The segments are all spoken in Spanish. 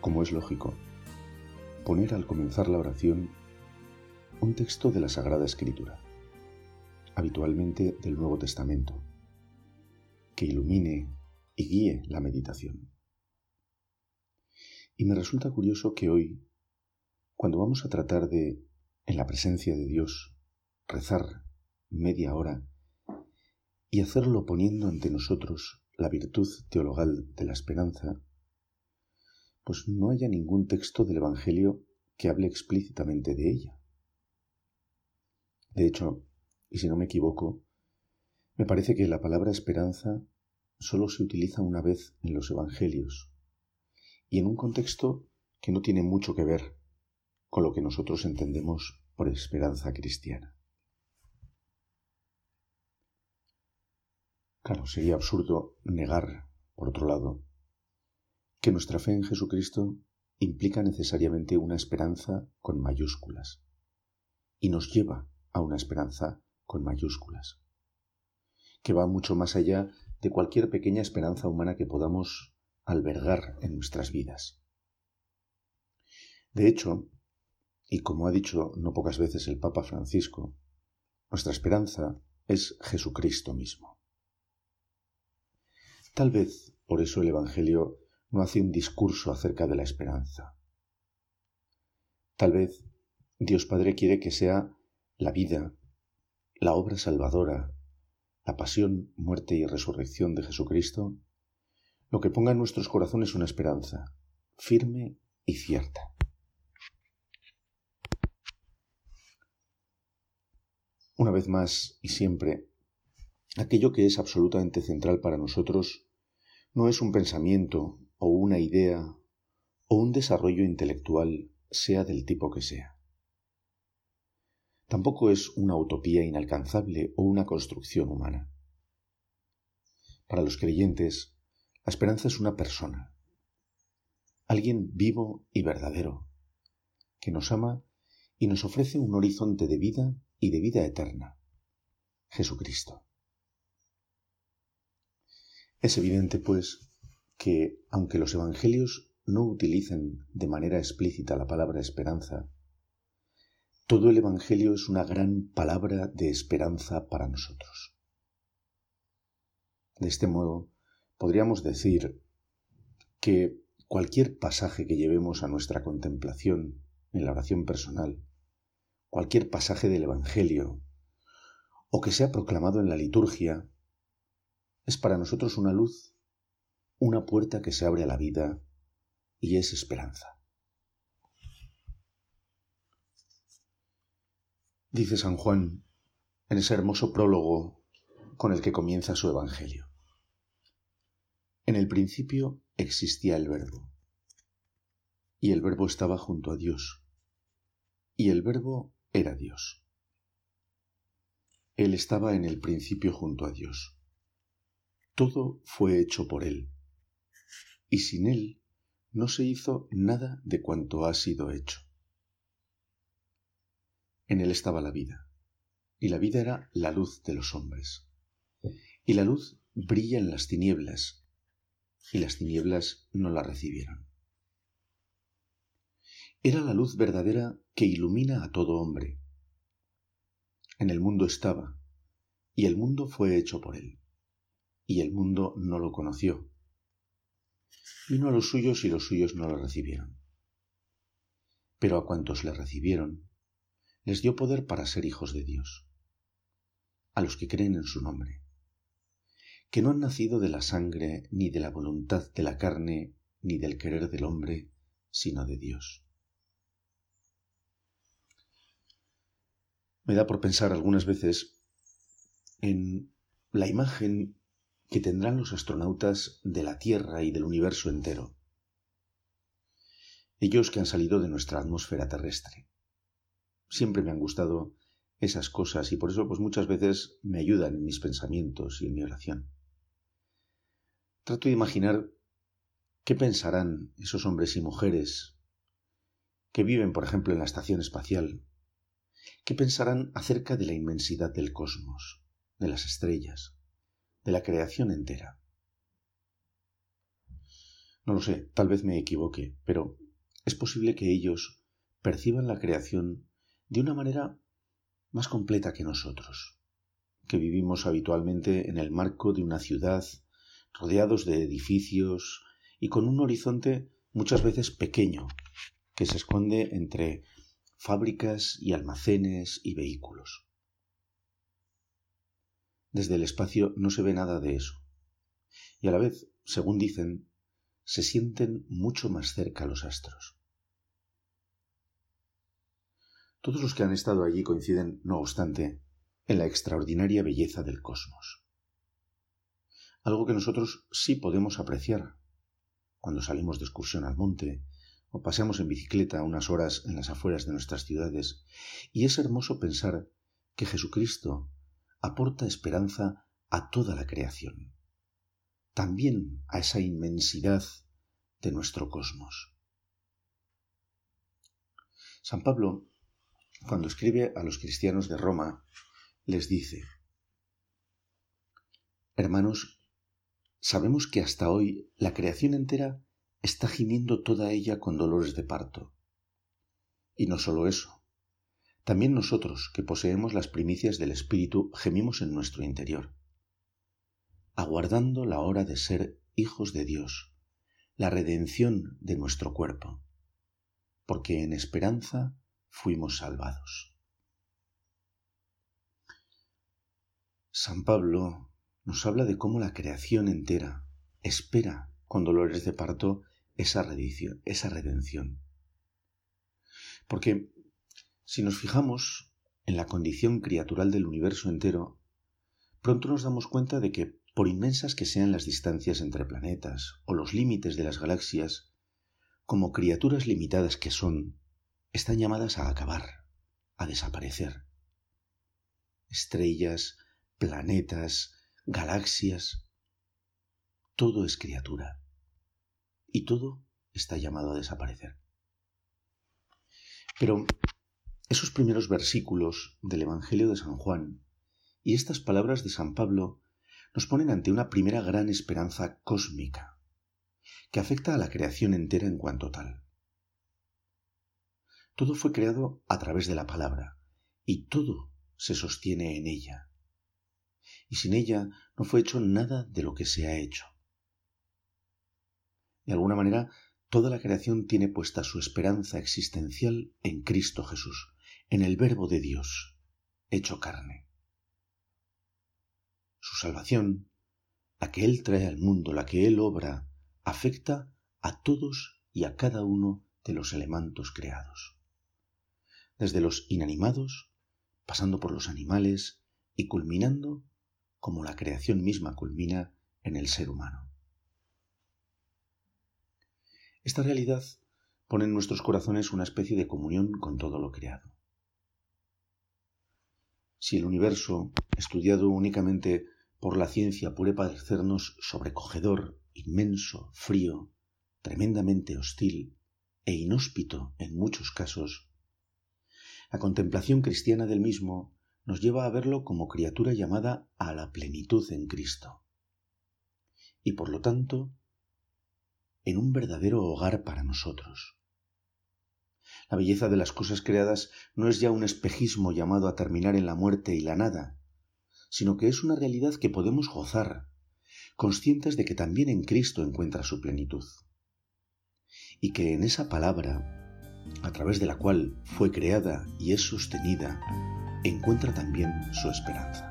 como es lógico, poner al comenzar la oración un texto de la Sagrada Escritura, habitualmente del Nuevo Testamento, que ilumine y guíe la meditación. Y me resulta curioso que hoy, cuando vamos a tratar de, en la presencia de Dios, rezar media hora y hacerlo poniendo ante nosotros la virtud teologal de la esperanza, pues no haya ningún texto del Evangelio que hable explícitamente de ella. De hecho, y si no me equivoco, me parece que la palabra esperanza solo se utiliza una vez en los Evangelios y en un contexto que no tiene mucho que ver con lo que nosotros entendemos por esperanza cristiana. Claro, sería absurdo negar, por otro lado, que nuestra fe en Jesucristo implica necesariamente una esperanza con mayúsculas y nos lleva a una esperanza con mayúsculas, que va mucho más allá de cualquier pequeña esperanza humana que podamos albergar en nuestras vidas. De hecho, y como ha dicho no pocas veces el Papa Francisco, nuestra esperanza es Jesucristo mismo. Tal vez por eso el Evangelio no hace un discurso acerca de la esperanza. Tal vez Dios Padre quiere que sea la vida, la obra salvadora, la pasión, muerte y resurrección de Jesucristo, lo que ponga en nuestros corazones una esperanza firme y cierta. Una vez más y siempre, aquello que es absolutamente central para nosotros no es un pensamiento o una idea o un desarrollo intelectual, sea del tipo que sea. Tampoco es una utopía inalcanzable o una construcción humana. Para los creyentes, la esperanza es una persona, alguien vivo y verdadero, que nos ama y nos ofrece un horizonte de vida y de vida eterna, Jesucristo. Es evidente, pues, que, aunque los Evangelios no utilicen de manera explícita la palabra esperanza, todo el Evangelio es una gran palabra de esperanza para nosotros. De este modo, podríamos decir que cualquier pasaje que llevemos a nuestra contemplación en la oración personal, cualquier pasaje del Evangelio, o que sea proclamado en la liturgia, es para nosotros una luz una puerta que se abre a la vida y es esperanza. Dice San Juan en ese hermoso prólogo con el que comienza su Evangelio. En el principio existía el verbo, y el verbo estaba junto a Dios, y el verbo era Dios. Él estaba en el principio junto a Dios. Todo fue hecho por Él y sin él no se hizo nada de cuanto ha sido hecho. En él estaba la vida, y la vida era la luz de los hombres. Y la luz brilla en las tinieblas, y las tinieblas no la recibieron. Era la luz verdadera que ilumina a todo hombre. En el mundo estaba, y el mundo fue hecho por él, y el mundo no lo conoció Vino a los suyos y los suyos no le recibieron. Pero a cuantos le recibieron, les dio poder para ser hijos de Dios, a los que creen en su nombre, que no han nacido de la sangre, ni de la voluntad de la carne, ni del querer del hombre, sino de Dios. Me da por pensar algunas veces en la imagen que tendrán los astronautas de la Tierra y del universo entero. ellos que han salido de nuestra atmósfera terrestre. Siempre me han gustado esas cosas y por eso pues muchas veces me ayudan en mis pensamientos y en mi oración. Trato de imaginar qué pensarán esos hombres y mujeres que viven, por ejemplo, en la estación espacial, qué pensarán acerca de la inmensidad del cosmos, de las estrellas, de la creación entera. No lo sé, tal vez me equivoque, pero es posible que ellos perciban la creación de una manera más completa que nosotros, que vivimos habitualmente en el marco de una ciudad, rodeados de edificios y con un horizonte muchas veces pequeño, que se esconde entre fábricas y almacenes y vehículos. Desde el espacio no se ve nada de eso. Y a la vez, según dicen, se sienten mucho más cerca los astros. Todos los que han estado allí coinciden, no obstante, en la extraordinaria belleza del cosmos. Algo que nosotros sí podemos apreciar cuando salimos de excursión al monte o paseamos en bicicleta unas horas en las afueras de nuestras ciudades, y es hermoso pensar que Jesucristo aporta esperanza a toda la creación, también a esa inmensidad de nuestro cosmos. San Pablo cuando escribe a los cristianos de Roma, les dice, Hermanos, sabemos que hasta hoy la creación entera está gimiendo toda ella con dolores de parto. Y no solo eso, también nosotros, que poseemos las primicias del Espíritu, gemimos en nuestro interior, aguardando la hora de ser hijos de Dios, la redención de nuestro cuerpo, porque en esperanza fuimos salvados. San Pablo nos habla de cómo la creación entera espera con dolores de parto esa redención, esa redención. Porque si nos fijamos en la condición criatural del universo entero, pronto nos damos cuenta de que, por inmensas que sean las distancias entre planetas o los límites de las galaxias, como criaturas limitadas que son, están llamadas a acabar, a desaparecer. Estrellas, planetas, galaxias, todo es criatura y todo está llamado a desaparecer. Pero esos primeros versículos del Evangelio de San Juan y estas palabras de San Pablo nos ponen ante una primera gran esperanza cósmica que afecta a la creación entera en cuanto tal. Todo fue creado a través de la palabra y todo se sostiene en ella. Y sin ella no fue hecho nada de lo que se ha hecho. De alguna manera, toda la creación tiene puesta su esperanza existencial en Cristo Jesús, en el Verbo de Dios, hecho carne. Su salvación, la que Él trae al mundo, la que Él obra, afecta a todos y a cada uno de los elementos creados desde los inanimados, pasando por los animales y culminando como la creación misma culmina en el ser humano. Esta realidad pone en nuestros corazones una especie de comunión con todo lo creado. Si el universo, estudiado únicamente por la ciencia, puede parecernos sobrecogedor, inmenso, frío, tremendamente hostil e inhóspito en muchos casos, la contemplación cristiana del mismo nos lleva a verlo como criatura llamada a la plenitud en Cristo. Y por lo tanto, en un verdadero hogar para nosotros. La belleza de las cosas creadas no es ya un espejismo llamado a terminar en la muerte y la nada, sino que es una realidad que podemos gozar, conscientes de que también en Cristo encuentra su plenitud. Y que en esa palabra a través de la cual fue creada y es sostenida, encuentra también su esperanza.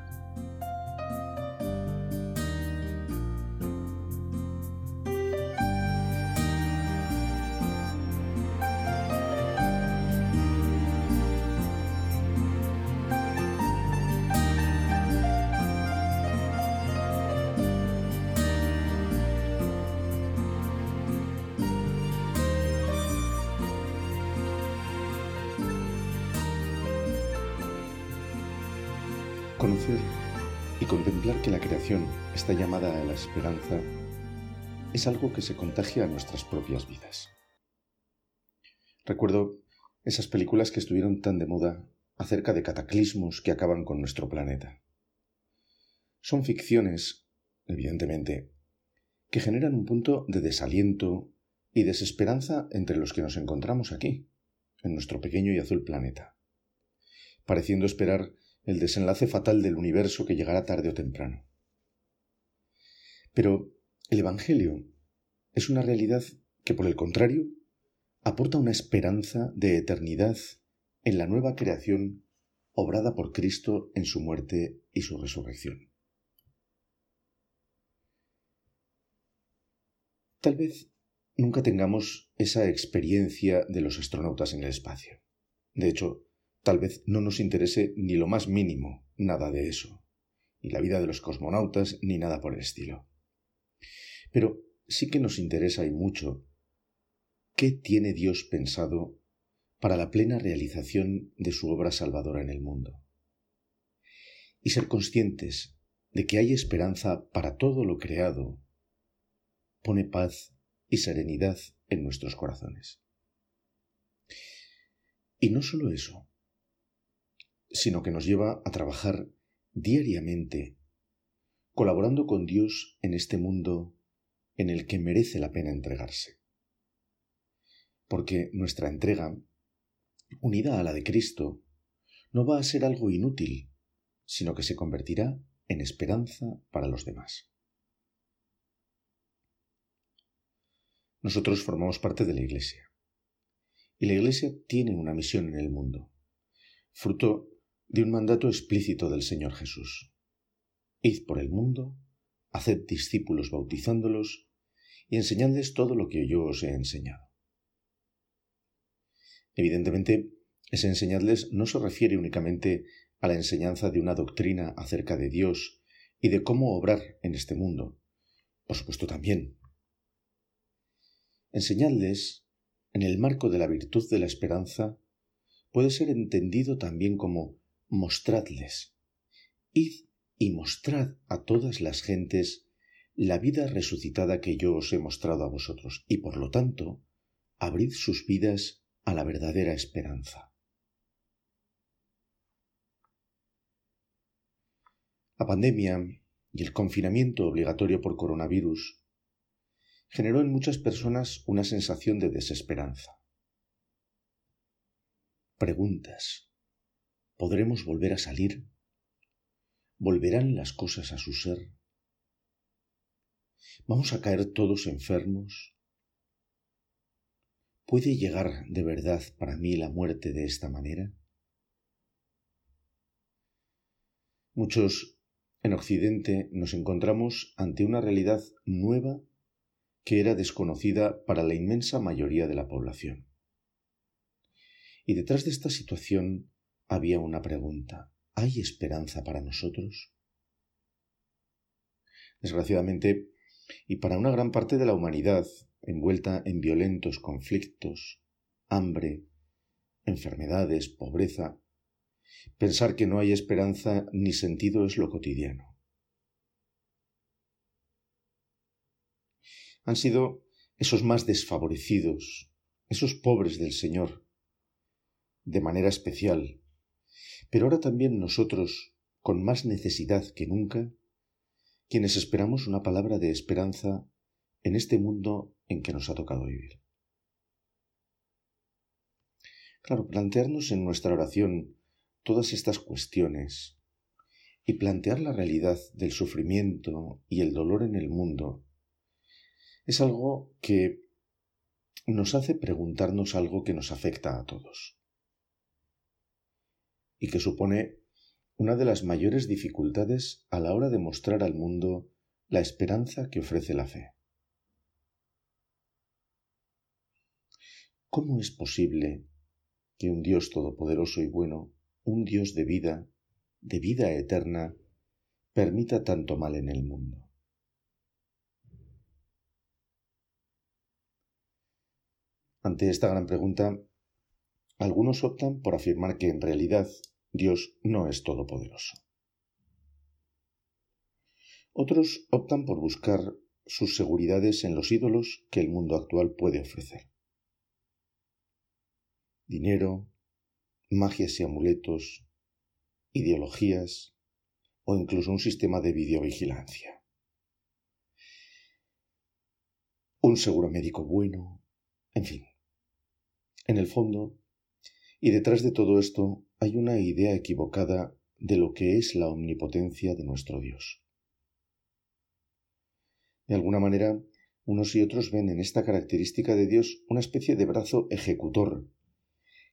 Está llamada a la esperanza es algo que se contagia a nuestras propias vidas. Recuerdo esas películas que estuvieron tan de moda acerca de cataclismos que acaban con nuestro planeta. Son ficciones, evidentemente, que generan un punto de desaliento y desesperanza entre los que nos encontramos aquí, en nuestro pequeño y azul planeta, pareciendo esperar el desenlace fatal del universo que llegará tarde o temprano. Pero el Evangelio es una realidad que, por el contrario, aporta una esperanza de eternidad en la nueva creación obrada por Cristo en su muerte y su resurrección. Tal vez nunca tengamos esa experiencia de los astronautas en el espacio. De hecho, tal vez no nos interese ni lo más mínimo nada de eso, ni la vida de los cosmonautas, ni nada por el estilo. Pero sí que nos interesa y mucho qué tiene Dios pensado para la plena realización de su obra salvadora en el mundo. Y ser conscientes de que hay esperanza para todo lo creado pone paz y serenidad en nuestros corazones. Y no solo eso, sino que nos lleva a trabajar diariamente, colaborando con Dios en este mundo en el que merece la pena entregarse. Porque nuestra entrega, unida a la de Cristo, no va a ser algo inútil, sino que se convertirá en esperanza para los demás. Nosotros formamos parte de la Iglesia. Y la Iglesia tiene una misión en el mundo, fruto de un mandato explícito del Señor Jesús. Id por el mundo, haced discípulos bautizándolos y enseñadles todo lo que yo os he enseñado. Evidentemente, ese enseñadles no se refiere únicamente a la enseñanza de una doctrina acerca de Dios y de cómo obrar en este mundo. Por supuesto también, Enseñadles, en el marco de la virtud de la esperanza, puede ser entendido también como mostradles. Id y mostrad a todas las gentes la vida resucitada que yo os he mostrado a vosotros, y por lo tanto, abrid sus vidas a la verdadera esperanza. La pandemia y el confinamiento obligatorio por coronavirus generó en muchas personas una sensación de desesperanza. Preguntas. ¿Podremos volver a salir? ¿Volverán las cosas a su ser? ¿Vamos a caer todos enfermos? ¿Puede llegar de verdad para mí la muerte de esta manera? Muchos en Occidente nos encontramos ante una realidad nueva que era desconocida para la inmensa mayoría de la población. Y detrás de esta situación había una pregunta. ¿Hay esperanza para nosotros? Desgraciadamente, y para una gran parte de la humanidad, envuelta en violentos conflictos, hambre, enfermedades, pobreza, pensar que no hay esperanza ni sentido es lo cotidiano. han sido esos más desfavorecidos, esos pobres del Señor, de manera especial, pero ahora también nosotros, con más necesidad que nunca, quienes esperamos una palabra de esperanza en este mundo en que nos ha tocado vivir. Claro, plantearnos en nuestra oración todas estas cuestiones y plantear la realidad del sufrimiento y el dolor en el mundo es algo que nos hace preguntarnos algo que nos afecta a todos y que supone una de las mayores dificultades a la hora de mostrar al mundo la esperanza que ofrece la fe. ¿Cómo es posible que un Dios todopoderoso y bueno, un Dios de vida, de vida eterna, permita tanto mal en el mundo? Ante esta gran pregunta, algunos optan por afirmar que en realidad Dios no es todopoderoso. Otros optan por buscar sus seguridades en los ídolos que el mundo actual puede ofrecer. Dinero, magias y amuletos, ideologías o incluso un sistema de videovigilancia. Un seguro médico bueno, en fin. En el fondo, y detrás de todo esto hay una idea equivocada de lo que es la omnipotencia de nuestro Dios. De alguna manera, unos y otros ven en esta característica de Dios una especie de brazo ejecutor,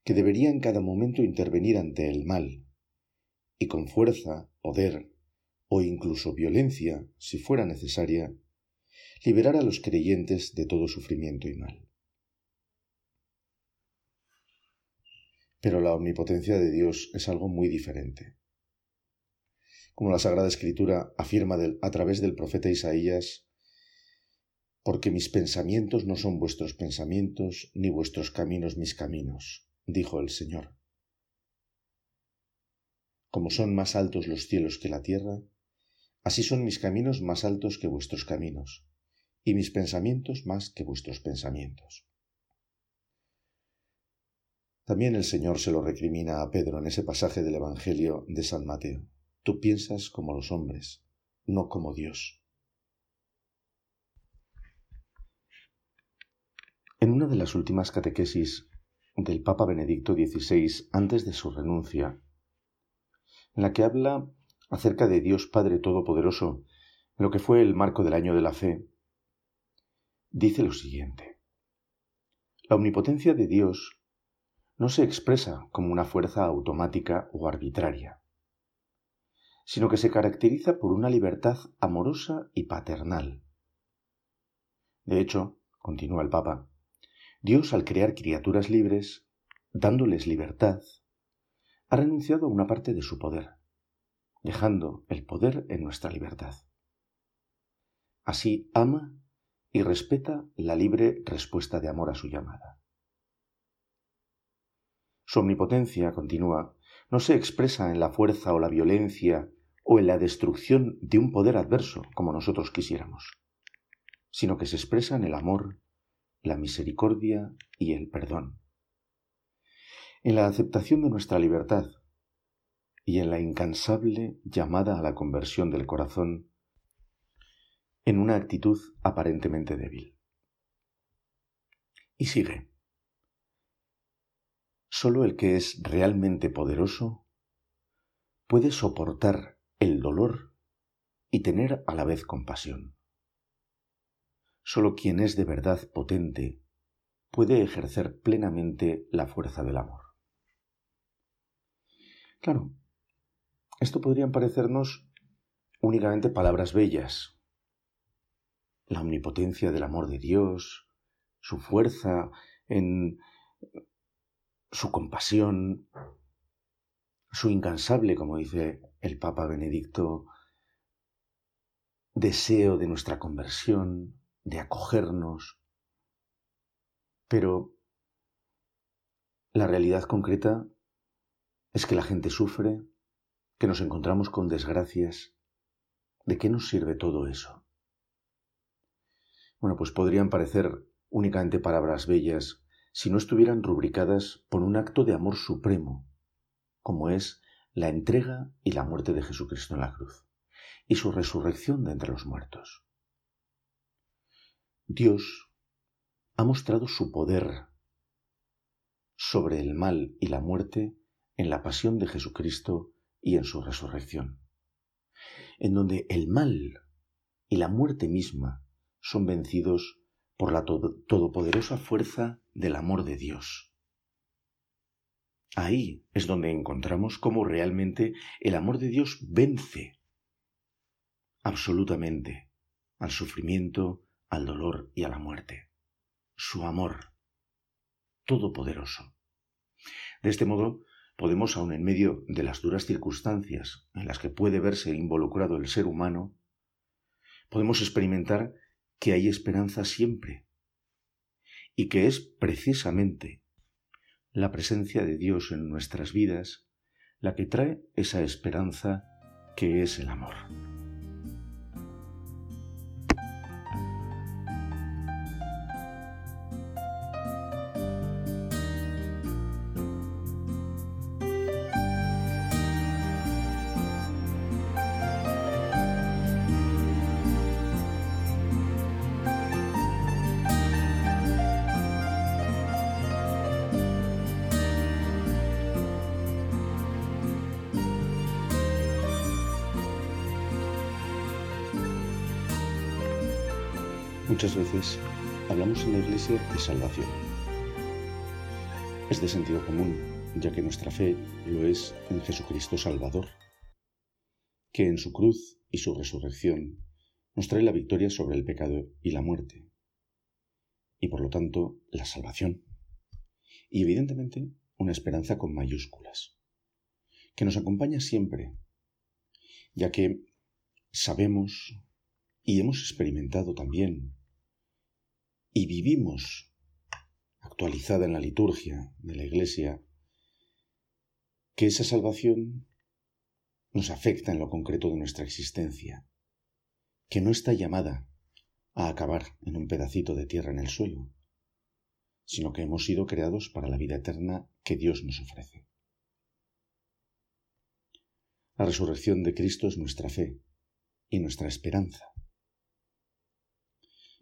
que debería en cada momento intervenir ante el mal, y con fuerza, poder o incluso violencia, si fuera necesaria, liberar a los creyentes de todo sufrimiento y mal. Pero la omnipotencia de Dios es algo muy diferente. Como la Sagrada Escritura afirma a través del profeta Isaías, porque mis pensamientos no son vuestros pensamientos, ni vuestros caminos mis caminos, dijo el Señor. Como son más altos los cielos que la tierra, así son mis caminos más altos que vuestros caminos, y mis pensamientos más que vuestros pensamientos. También el Señor se lo recrimina a Pedro en ese pasaje del Evangelio de San Mateo. Tú piensas como los hombres, no como Dios. En una de las últimas catequesis del Papa Benedicto XVI antes de su renuncia, en la que habla acerca de Dios Padre Todopoderoso, en lo que fue el marco del año de la fe, dice lo siguiente. La omnipotencia de Dios no se expresa como una fuerza automática o arbitraria, sino que se caracteriza por una libertad amorosa y paternal. De hecho, continúa el Papa, Dios, al crear criaturas libres, dándoles libertad, ha renunciado a una parte de su poder, dejando el poder en nuestra libertad. Así ama y respeta la libre respuesta de amor a su llamada. Su omnipotencia, continúa, no se expresa en la fuerza o la violencia o en la destrucción de un poder adverso como nosotros quisiéramos, sino que se expresa en el amor la misericordia y el perdón. En la aceptación de nuestra libertad y en la incansable llamada a la conversión del corazón en una actitud aparentemente débil. Y sigue. Solo el que es realmente poderoso puede soportar el dolor y tener a la vez compasión. Solo quien es de verdad potente puede ejercer plenamente la fuerza del amor. Claro, esto podrían parecernos únicamente palabras bellas. La omnipotencia del amor de Dios, su fuerza en su compasión, su incansable, como dice el Papa Benedicto, deseo de nuestra conversión, de acogernos, pero la realidad concreta es que la gente sufre, que nos encontramos con desgracias. ¿De qué nos sirve todo eso? Bueno, pues podrían parecer únicamente palabras bellas si no estuvieran rubricadas por un acto de amor supremo, como es la entrega y la muerte de Jesucristo en la cruz, y su resurrección de entre los muertos. Dios ha mostrado su poder sobre el mal y la muerte en la pasión de Jesucristo y en su resurrección, en donde el mal y la muerte misma son vencidos por la todopoderosa fuerza del amor de Dios. Ahí es donde encontramos cómo realmente el amor de Dios vence absolutamente al sufrimiento, al dolor y a la muerte. Su amor, todopoderoso. De este modo, podemos, aun en medio de las duras circunstancias en las que puede verse involucrado el ser humano, podemos experimentar que hay esperanza siempre y que es precisamente la presencia de Dios en nuestras vidas la que trae esa esperanza que es el amor. Muchas veces hablamos en la Iglesia de salvación. Es de sentido común, ya que nuestra fe lo es en Jesucristo Salvador, que en su cruz y su resurrección nos trae la victoria sobre el pecado y la muerte, y por lo tanto la salvación, y evidentemente una esperanza con mayúsculas, que nos acompaña siempre, ya que sabemos y hemos experimentado también y vivimos actualizada en la liturgia de la Iglesia, que esa salvación nos afecta en lo concreto de nuestra existencia, que no está llamada a acabar en un pedacito de tierra en el suelo, sino que hemos sido creados para la vida eterna que Dios nos ofrece. La resurrección de Cristo es nuestra fe y nuestra esperanza.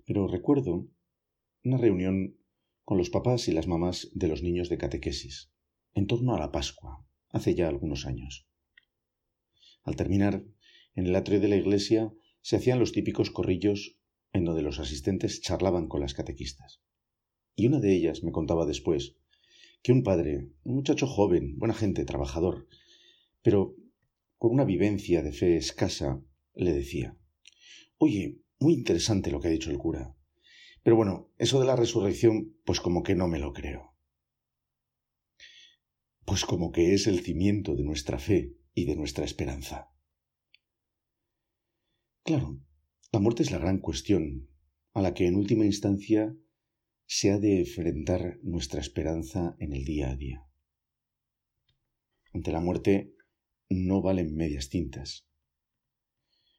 Pero recuerdo una reunión con los papás y las mamás de los niños de catequesis, en torno a la Pascua, hace ya algunos años. Al terminar, en el atrio de la iglesia se hacían los típicos corrillos en donde los asistentes charlaban con las catequistas. Y una de ellas me contaba después que un padre, un muchacho joven, buena gente, trabajador, pero con una vivencia de fe escasa, le decía Oye, muy interesante lo que ha dicho el cura. Pero bueno, eso de la resurrección, pues como que no me lo creo. Pues como que es el cimiento de nuestra fe y de nuestra esperanza. Claro, la muerte es la gran cuestión a la que en última instancia se ha de enfrentar nuestra esperanza en el día a día. Ante la muerte no valen medias tintas.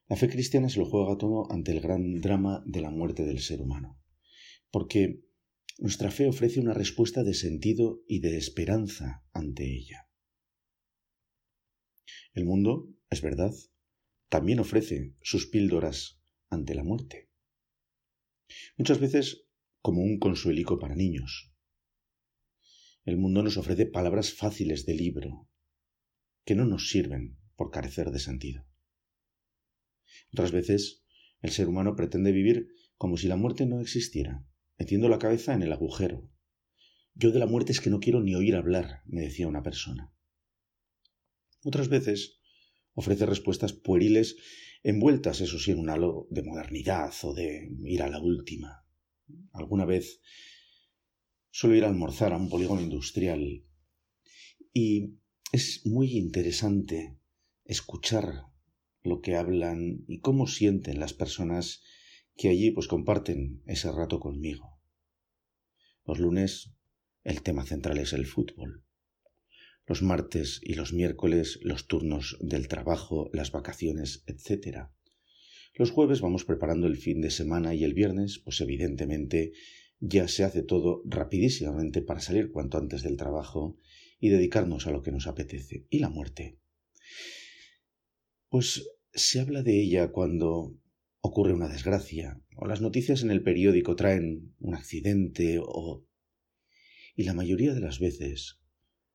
La fe cristiana se lo juega todo ante el gran drama de la muerte del ser humano porque nuestra fe ofrece una respuesta de sentido y de esperanza ante ella. El mundo, es verdad, también ofrece sus píldoras ante la muerte. Muchas veces como un consuelico para niños. El mundo nos ofrece palabras fáciles de libro que no nos sirven por carecer de sentido. Otras veces el ser humano pretende vivir como si la muerte no existiera metiendo la cabeza en el agujero. Yo de la muerte es que no quiero ni oír hablar, me decía una persona. Otras veces ofrece respuestas pueriles envueltas, eso sí, en un halo de modernidad o de ir a la última. Alguna vez suelo ir a almorzar a un polígono industrial y es muy interesante escuchar lo que hablan y cómo sienten las personas que allí pues comparten ese rato conmigo. Los lunes el tema central es el fútbol. Los martes y los miércoles los turnos del trabajo, las vacaciones, etc. Los jueves vamos preparando el fin de semana y el viernes, pues evidentemente ya se hace todo rapidísimamente para salir cuanto antes del trabajo y dedicarnos a lo que nos apetece. ¿Y la muerte? Pues se habla de ella cuando ocurre una desgracia, o las noticias en el periódico traen un accidente, o... Y la mayoría de las veces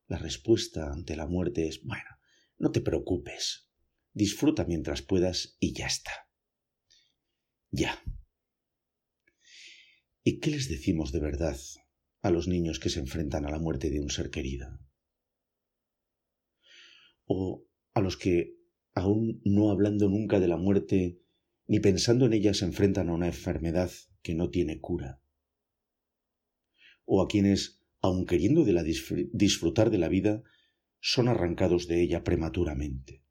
la respuesta ante la muerte es, bueno, no te preocupes, disfruta mientras puedas y ya está. Ya. ¿Y qué les decimos de verdad a los niños que se enfrentan a la muerte de un ser querido? O a los que, aún no hablando nunca de la muerte, ni pensando en ella se enfrentan a una enfermedad que no tiene cura. O a quienes, aun queriendo de la disfrutar de la vida, son arrancados de ella prematuramente.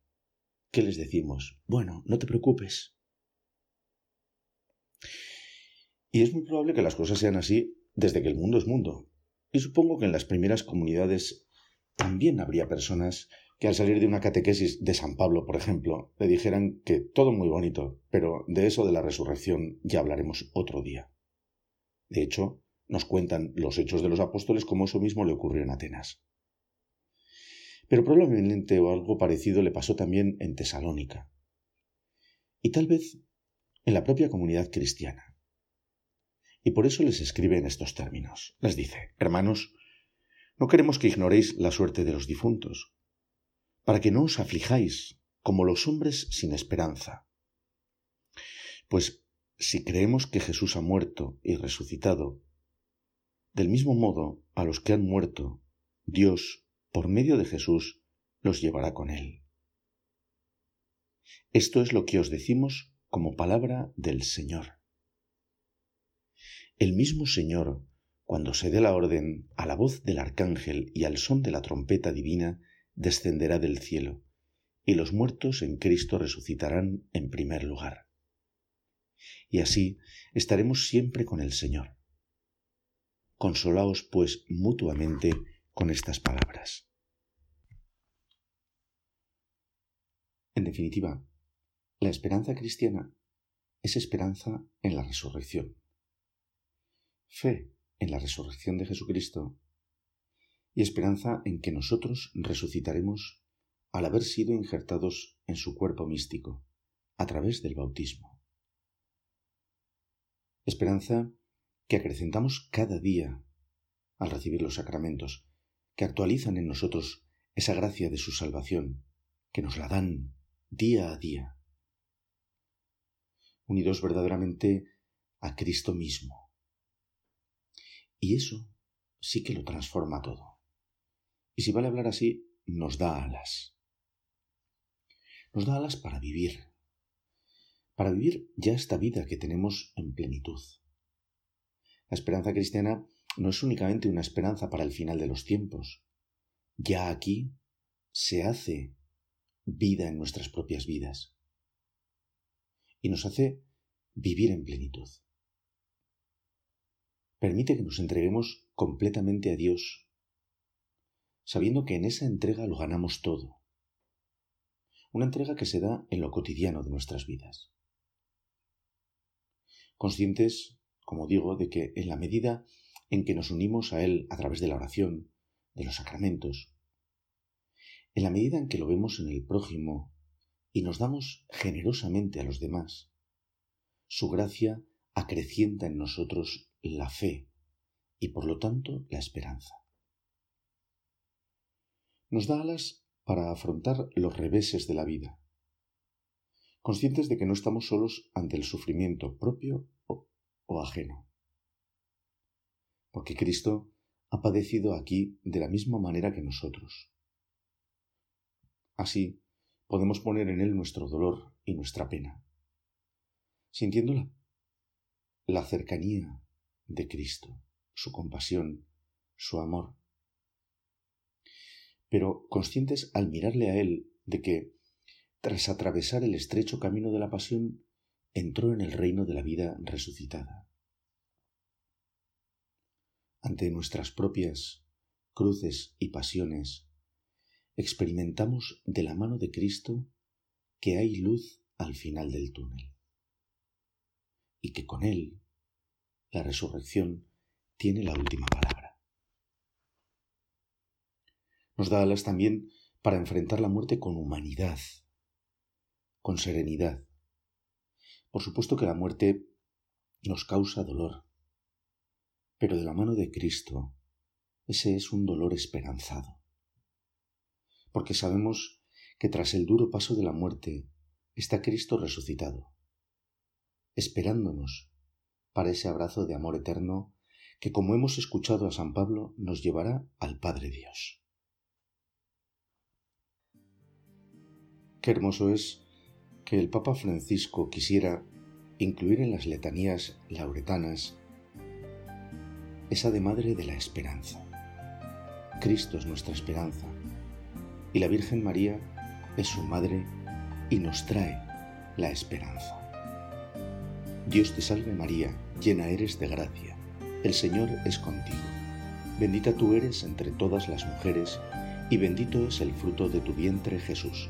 ¿Qué les decimos? Bueno, no te preocupes. Y es muy probable que las cosas sean así desde que el mundo es mundo. Y supongo que en las primeras comunidades también habría personas que al salir de una catequesis de San Pablo, por ejemplo, le dijeran que todo muy bonito, pero de eso de la resurrección ya hablaremos otro día. De hecho, nos cuentan los hechos de los apóstoles como eso mismo le ocurrió en Atenas. Pero probablemente algo parecido le pasó también en Tesalónica. Y tal vez en la propia comunidad cristiana. Y por eso les escribe en estos términos. Les dice, hermanos, no queremos que ignoréis la suerte de los difuntos, para que no os aflijáis como los hombres sin esperanza. Pues si creemos que Jesús ha muerto y resucitado, del mismo modo a los que han muerto, Dios, por medio de Jesús, los llevará con él. Esto es lo que os decimos como palabra del Señor. El mismo Señor, cuando se dé la orden a la voz del arcángel y al son de la trompeta divina, descenderá del cielo, y los muertos en Cristo resucitarán en primer lugar. Y así estaremos siempre con el Señor. Consolaos, pues, mutuamente con estas palabras. En definitiva, la esperanza cristiana es esperanza en la resurrección. Fe en la resurrección de Jesucristo y esperanza en que nosotros resucitaremos al haber sido injertados en su cuerpo místico a través del bautismo. Esperanza que acrecentamos cada día al recibir los sacramentos, que actualizan en nosotros esa gracia de su salvación, que nos la dan día a día, unidos verdaderamente a Cristo mismo. Y eso sí que lo transforma todo. Y si vale hablar así, nos da alas. Nos da alas para vivir, para vivir ya esta vida que tenemos en plenitud. La esperanza cristiana no es únicamente una esperanza para el final de los tiempos. Ya aquí se hace vida en nuestras propias vidas y nos hace vivir en plenitud. Permite que nos entreguemos completamente a Dios, sabiendo que en esa entrega lo ganamos todo. Una entrega que se da en lo cotidiano de nuestras vidas. Conscientes, como digo, de que en la medida en que nos unimos a Él a través de la oración, de los sacramentos, en la medida en que lo vemos en el prójimo y nos damos generosamente a los demás, su gracia acrecienta en nosotros la fe y por lo tanto la esperanza. Nos da alas para afrontar los reveses de la vida, conscientes de que no estamos solos ante el sufrimiento propio o, ajeno. Porque Cristo ha padecido aquí de la misma manera que nosotros. Así, podemos poner en Él nuestro dolor y nuestra pena, sintiéndola la cercanía de Cristo, su compasión, su amor, pero conscientes al mirarle a Él de que, tras atravesar el estrecho camino de la pasión, entró en el reino de la vida resucitada. Ante nuestras propias cruces y pasiones, experimentamos de la mano de Cristo que hay luz al final del túnel y que con Él la resurrección tiene la última palabra. Nos da alas también para enfrentar la muerte con humanidad, con serenidad. Por supuesto que la muerte nos causa dolor, pero de la mano de Cristo ese es un dolor esperanzado porque sabemos que tras el duro paso de la muerte está Cristo resucitado, esperándonos para ese abrazo de amor eterno que, como hemos escuchado a San Pablo, nos llevará al Padre Dios. Hermoso es que el Papa Francisco quisiera incluir en las letanías lauretanas esa de Madre de la Esperanza. Cristo es nuestra esperanza, y la Virgen María es su madre y nos trae la esperanza. Dios te salve María, llena eres de gracia, el Señor es contigo. Bendita tú eres entre todas las mujeres, y bendito es el fruto de tu vientre Jesús.